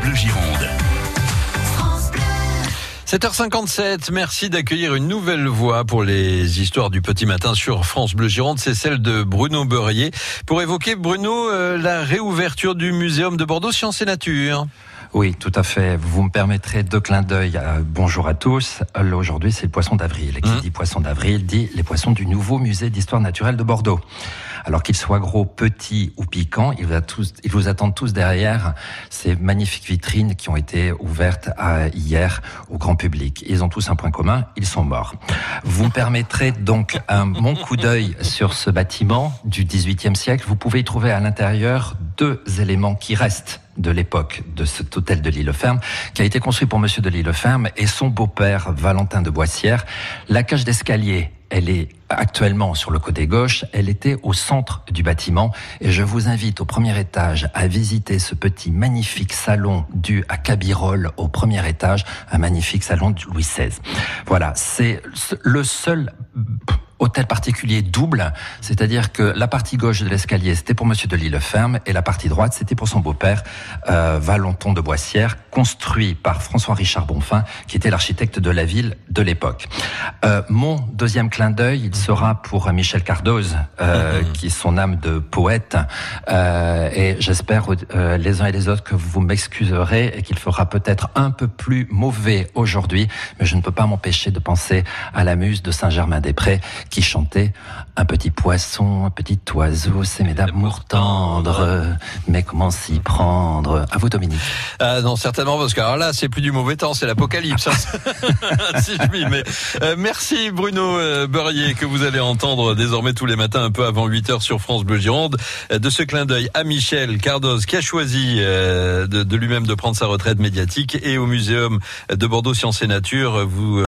Bleu Gironde. 7h57, merci d'accueillir une nouvelle voix pour les histoires du petit matin sur France Bleu Gironde, c'est celle de Bruno Beurrier. Pour évoquer, Bruno, euh, la réouverture du Muséum de Bordeaux Sciences et Nature. Oui, tout à fait. Vous me permettrez deux clins d'œil. bonjour à tous. Aujourd'hui, c'est le poisson d'avril. Et qui mmh. dit poisson d'avril dit les poissons du nouveau musée d'histoire naturelle de Bordeaux. Alors qu'ils soient gros, petits ou piquants, ils vous, tous, ils vous attendent tous derrière ces magnifiques vitrines qui ont été ouvertes hier au grand public. Ils ont tous un point commun, ils sont morts. Vous me permettrez donc un bon coup d'œil sur ce bâtiment du XVIIIe siècle. Vous pouvez y trouver à l'intérieur deux éléments qui restent de l'époque de cet hôtel de l'Île-Ferme, qui a été construit pour Monsieur de l'Île-Ferme et son beau-père Valentin de Boissière. La cage d'escalier elle est actuellement sur le côté gauche, elle était au centre du bâtiment et je vous invite au premier étage à visiter ce petit magnifique salon dû à Cabirol au premier étage, un magnifique salon de Louis XVI. Voilà, c'est le seul hôtel particulier double, c'est-à-dire que la partie gauche de l'escalier c'était pour Monsieur de Lilleferme et la partie droite c'était pour son beau-père euh, Valenton de Boissière, construit par François Richard Bonfin, qui était l'architecte de la ville de l'époque. Euh, mon deuxième clin d'œil, il sera pour Michel Cardoz, euh, qui est son âme de poète, euh, et j'espère euh, les uns et les autres que vous m'excuserez et qu'il fera peut-être un peu plus mauvais aujourd'hui, mais je ne peux pas m'empêcher de penser à la muse de Saint-Germain-des-Prés qui chantait Un petit poisson, un petit oiseau, c'est mes d'amour tendre, mais comment s'y prendre? À vous, Dominique. Ah non, certainement, parce que alors là, c'est plus du mauvais temps, c'est l'apocalypse. Hein. si je mais, euh, merci Bruno euh, Beurrier, que vous allez entendre désormais tous les matins, un peu avant 8 heures sur France Bleu Gironde, euh, de ce clin d'œil à Michel Cardoz, qui a choisi de, de lui-même de prendre sa retraite médiatique, et au Muséum de Bordeaux Sciences et Nature, vous